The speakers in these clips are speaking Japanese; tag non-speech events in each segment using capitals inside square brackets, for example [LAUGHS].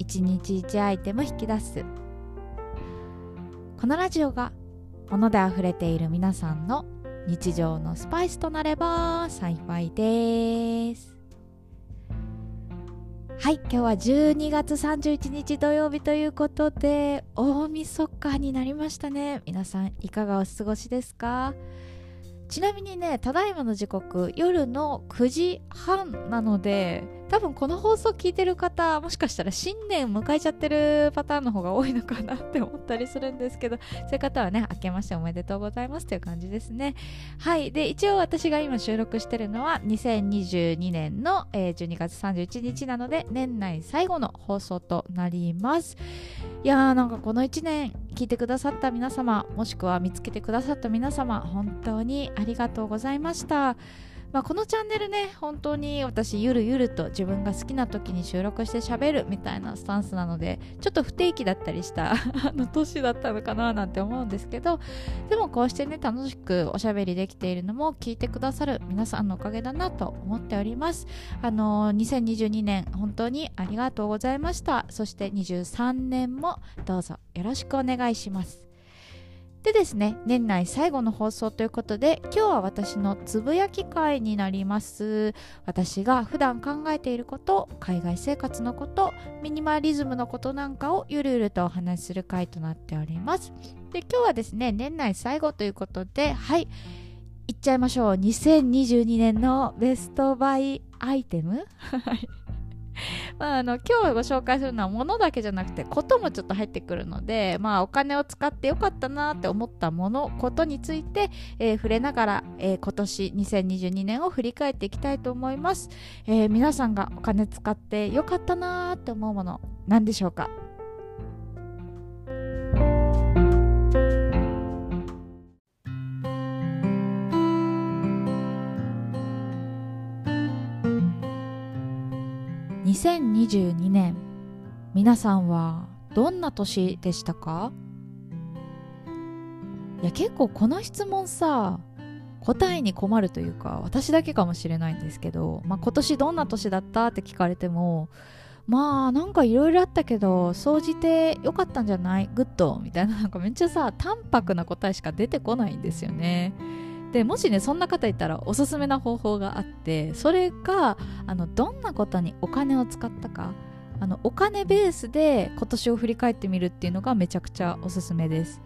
1日1アイテム引き出す。このラジオが物であふれている皆さんの日常のスパイスとなれば幸いです。はい今日は12月31日土曜日ということで大晦日になりましたね。皆さんいかがお過ごしですか？ちなみにねただいまの時刻夜の9時半なので多分この放送聞いてる方もしかしたら新年迎えちゃってるパターンの方が多いのかなって思ったりするんですけどそういう方はね明けましておめでとうございますという感じですね。はい。で一応私が今収録してるのは2022年の、え、12月31日なので年内最後の放送となります。いやーなんかこの1年聞いてくださった皆様もしくは見つけてくださった皆様本当にありがとうございました。まあ、このチャンネルね本当に私ゆるゆると自分が好きな時に収録して喋るみたいなスタンスなのでちょっと不定期だったりした [LAUGHS] 年だったのかななんて思うんですけどでもこうしてね楽しくおしゃべりできているのも聞いてくださる皆さんのおかげだなと思っております。あの2022年本当にありがとうございました。そして23年もどうぞよろしくお願いします。でですね年内最後の放送ということで今日は私のつぶやき会になります。私が普段考えていること海外生活のことミニマリズムのことなんかをゆるゆるとお話しする回となっております。で今日はですね年内最後ということではいいっちゃいましょう。2022年のベストバイアイテム？[LAUGHS] [LAUGHS] まあ、あの今日ご紹介するのは物だけじゃなくてこともちょっと入ってくるので、まあ、お金を使ってよかったなって思ったものことについて、えー、触れながら、えー、今年2022年を振り返っていきたいと思います、えー、皆さんがお金使ってよかったなって思うもの何でしょうか？2022年皆さんはどんな年でしたか？いや結構この質問さ答えに困るというか私だけかもしれないんですけど、まあ、今年どんな年だったって聞かれてもまあなんかいろいろあったけど総じて良かったんじゃない？グッドみたいななんかめっちゃさ淡白な答えしか出てこないんですよね。でもしねそんな方いたらおすすめな方法があってそれがあのどんなことにお金を使ったかあのお金ベースで今年を振り返ってみるっていうのがめちゃくちゃおすすめです。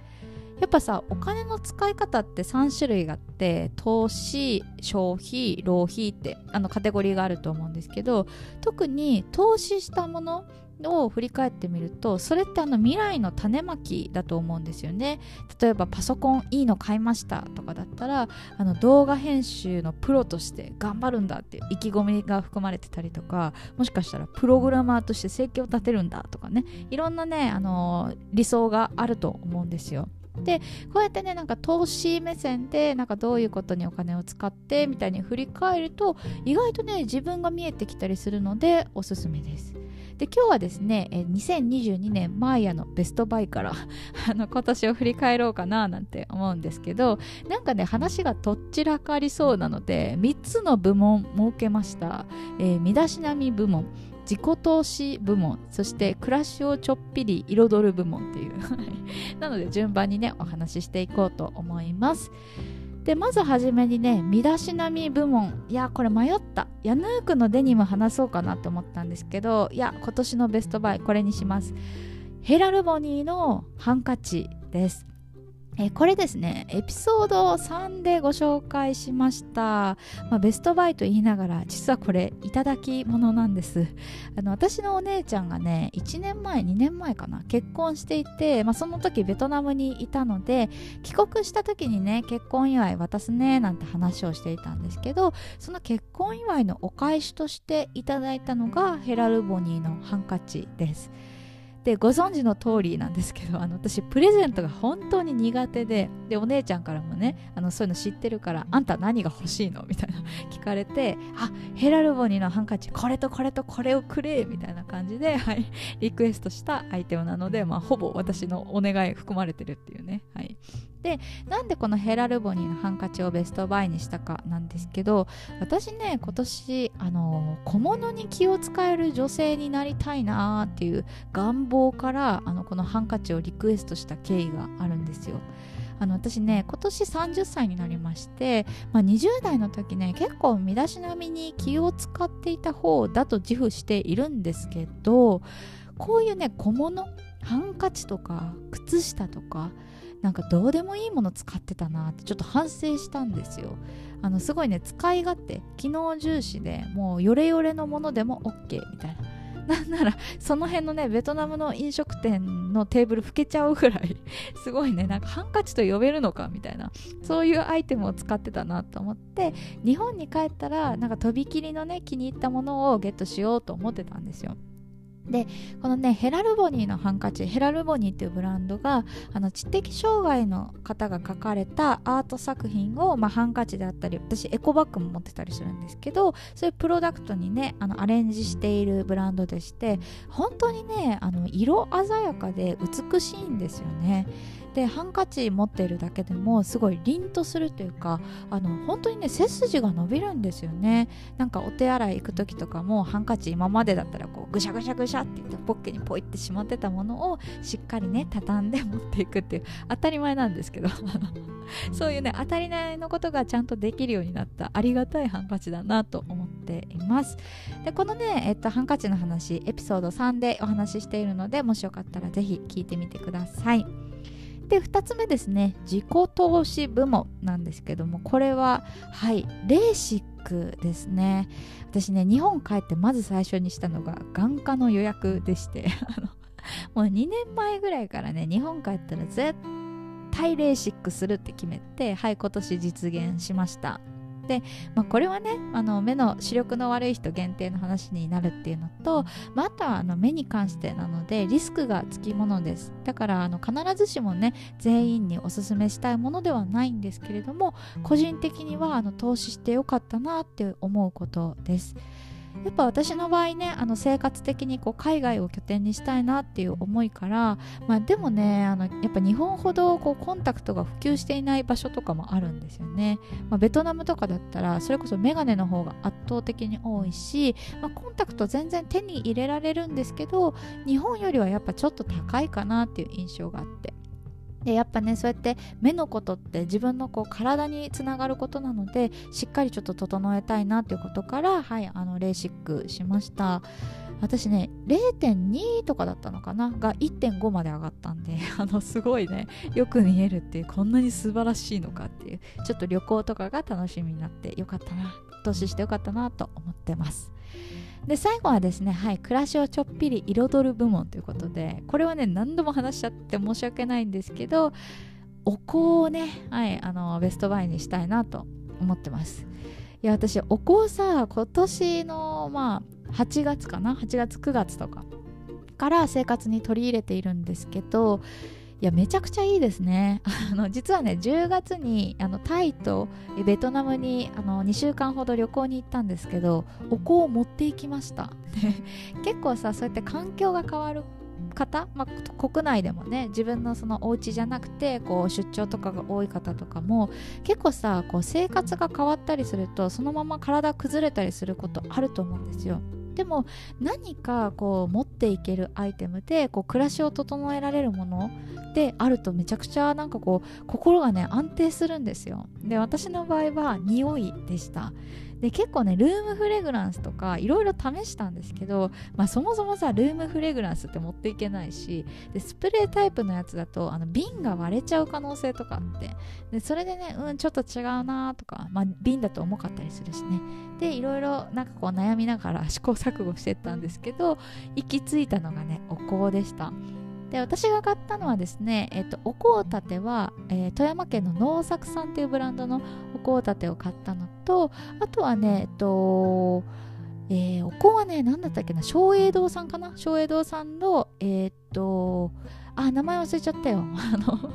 やっぱさお金の使い方って3種類があって投資消費浪費ってあのカテゴリーがあると思うんですけど特に投資したものを振り返ってみるとそれってあの未来の種まきだと思うんですよね。例えばパソコンいいの買いましたとかだったらあの動画編集のプロとして頑張るんだっていう意気込みが含まれてたりとかもしかしたらプログラマーとして生計を立てるんだとかね。いろんなねあの理想があると思うんですよ。でこうやってねなんか投資目線でなんかどういうことにお金を使ってみたいに振り返ると意外とね自分が見えてきたりするのでおすすめです。で今日はですね2022年マーヤのベストバイから [LAUGHS] あの今年を振り返ろうかななんて思うんですけどなんかね話がとっちらかりそうなので3つの部門設けました、えー、身だしなみ部門自己投資部門そして暮らしをちょっぴり彩る部門っていう。[LAUGHS] なので順番にねお話ししていこうと思います。でまず初めにね身だしなみ部門。いやこれ迷った。ヤヌークのデニム話そうかなって思ったんですけどいや今年のベストバイこれにします。ヘラルボニーのハンカチです。えこれですねエピソード3でご紹介しました、まあ、ベストバイと言いながら実はこれいただき物なんです。あの私のお姉ちゃんがね1年前2年前かな結婚していて、まあ、その時ベトナムにいたので帰国した時にね結婚祝い渡すねなんて話をしていたんですけどその結婚祝いのお返しとしていただいたのがヘラルボニーのハンカチです。でご存知の通りなんですけど [LAUGHS] あの私プレゼントが本当に苦手ででお姉ちゃんからもねあのそういうの知ってるからあんた何が欲しいの？みたいな [LAUGHS] 聞かれてあヘラルボニーのハンカチこれとこれとこれをくれみたいな感じで、[LAUGHS] はい、リクエストしたアイテムなので、まあ、ほぼ私のお願い含まれてるっていうね、はい、でなんでこのヘラルボニーのハンカチをベストバイにしたかなんですけど私ね今年あの小物に気を使える女性になりたいなーっていう願望からあのこのハンカチをリクエストした経緯があるんですよ。あの私ね今年30歳になりまして、まあ、20代の時ね結構身だしなみに気を使っていた方だと自負しているんですけどこういうね小物ハンカチとか靴下とかなんかどうでもいいもの使ってたなってちょっと反省したんですよ。あのすごいね使い勝手機能重視でもうヨレヨレのものでも OK みたいな。[LAUGHS] なんならその辺のねベトナムの飲食店のテーブル拭けちゃうぐらい [LAUGHS] すごいねなんかハンカチと呼べるのかみたいな。そういうアイテムを使ってたなと思って日本に帰ったらなんかとびきりのね気に入ったものをゲットしようと思ってたんですよ。でこのねヘラルボニーのハンカチヘラルボニーっていうブランドがあの知的障害の方が描かれたアート作品を、まあ、ハンカチであったり私エコバッグも持ってたりするんですけどそういうプロダクトにねあのアレンジしているブランドでして本当にねあの色鮮やかで美しいんですよね。でハンカチ持ってるだけでもすごい凛とするというかあの本当にね背筋が伸びるんですよね。なんかお手洗い行く時とかもハンカチ今までだったらこうぐしゃぐしゃぐしゃって言ってポッケにポイってしまってたものをしっかりね畳んで持っていくっていう当たり前なんですけど。そういうね当たり前のことがちゃんとできるようになったありがたいハンカチだなと思っています。でこのね、えっと、ハンカチの話エピソード3でお話ししているのでもしよかったらぜひ聞いてみてくださいで2つ目ですね。自己投資部門なんですけどもこれははいレーシックですね。私ね日本帰ってまず最初にしたのが眼科の予約でして [LAUGHS] もう2年前ぐらいからね日本帰ったら絶対レーシックするって決めてはい今年実現しました。で、まあ、これはねあの目の視力の悪い人限定の話になるっていうのと、まあ、あとはあの目に関してなのでリスクがつきものですだからあの必ずしもね全員におすすめしたいものではないんですけれども個人的にはあの投資してよかったなって思うことです。やっぱ私の場合ねあの生活的にこう海外を拠点にしたいなっていう思いから、まあ、でもねあのやっぱ日本ほどこうコンタクトが普及していない場所とかもあるんですよね、まあ、ベトナムとかだったらそれこそメガネの方が圧倒的に多いし、まあ、コンタクト全然手に入れられるんですけど日本よりはやっぱちょっと高いかなっていう印象があって。でやっぱねそうやって目のことって自分のこう体につながることなのでしっかりちょっと整えたいなということからはいあのレーシックしました。私ね0.2とかだったのかな？が1.5まで上がったんで [LAUGHS] あのすごいねよく見えるっていうこんなに素晴らしいのかっていうちょっと旅行とかが楽しみになってよかったな投資してよかったなと思ってます。で最後はですね、はい、暮らしをちょっぴり彩る部門ということでこれはね何度も話しちゃって申し訳ないんですけどお香をね、はい、あのベストバイにしたいなと思ってます。いや私お香さ今年のまあ8月かな？8月9月とかから生活に取り入れているんですけどいやめちゃくちゃいいですねあの実はね10月にあのタイとベトナムにあの2週間ほど旅行に行ったんですけどお香を持っていきました結構さそうやって環境が変わる方、まあ、国内でもね自分のそのお家じゃなくてこう出張とかが多い方とかも結構さこう生活が変わったりするとそのまま体崩れたりすることあると思うんですよ。でも何かこう持っていけるアイテムでこう暮らしを整えられるものであるとめちゃくちゃなんかこう心がね安定するんですよ。で私の場合は匂いでした。で結構ねルームフレグランスとかいろいろ試したんですけど、まあ、そもそもさルームフレグランスって持っていけないしでスプレータイプのやつだとあの瓶が割れちゃう可能性とかあってでそれでねうんちょっと違うなとか、まあ、瓶だと重かったりするしね。でいろいろなんかこう悩みながら [LAUGHS] 試行錯誤してったんですけど行き着いたのがねお香でした。で私が買ったのはですね、えっと、お香立ては、えー、富山県の農作さんっていうブランドのお香立てを買ったのとあとはねえっとえー、お香はね何だったっけな松栄堂さんかな？松栄堂さんのえー、っとあ名前忘れちゃったよ。[LAUGHS] あの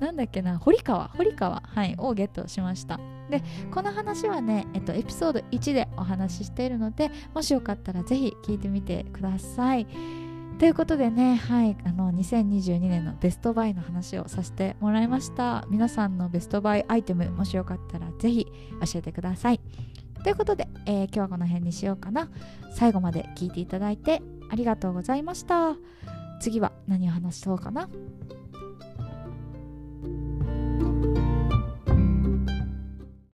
なんだっけな堀川？堀川？はいをゲットしました。でこの話はね、えっと、エピソード1でお話ししているのでもしよかったらぜひ聞いてみてください。ということでね、はい、あの2022年のベストバイの話をさせてもらいました。皆さんのベストバイアイテムもしよかったら是非教えてください。ということで、えー、今日はこの辺にしようかな。最後まで聞いていただいてありがとうございました。次は何を話そうかな？